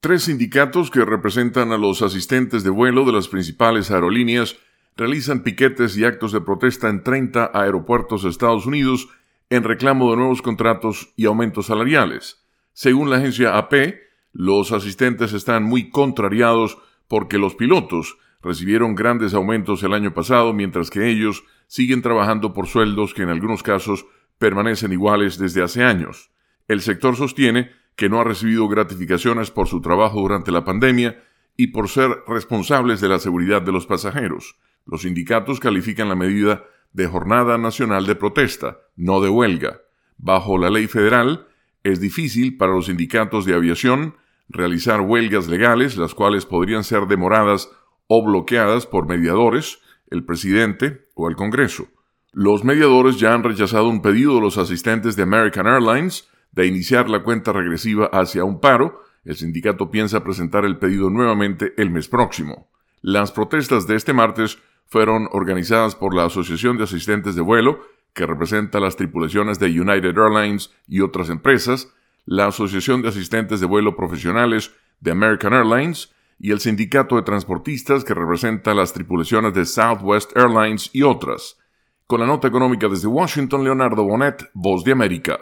Tres sindicatos que representan a los asistentes de vuelo de las principales aerolíneas realizan piquetes y actos de protesta en 30 aeropuertos de Estados Unidos en reclamo de nuevos contratos y aumentos salariales. Según la agencia AP, los asistentes están muy contrariados porque los pilotos recibieron grandes aumentos el año pasado mientras que ellos siguen trabajando por sueldos que en algunos casos permanecen iguales desde hace años. El sector sostiene que no ha recibido gratificaciones por su trabajo durante la pandemia y por ser responsables de la seguridad de los pasajeros. Los sindicatos califican la medida de jornada nacional de protesta, no de huelga. Bajo la ley federal, es difícil para los sindicatos de aviación realizar huelgas legales, las cuales podrían ser demoradas o bloqueadas por mediadores, el presidente o el Congreso. Los mediadores ya han rechazado un pedido de los asistentes de American Airlines de iniciar la cuenta regresiva hacia un paro. El sindicato piensa presentar el pedido nuevamente el mes próximo. Las protestas de este martes fueron organizadas por la Asociación de Asistentes de Vuelo, que representa las tripulaciones de United Airlines y otras empresas, la Asociación de Asistentes de Vuelo Profesionales de American Airlines y el Sindicato de Transportistas que representa las tripulaciones de Southwest Airlines y otras. Con la nota económica desde Washington, Leonardo Bonet, Voz de América.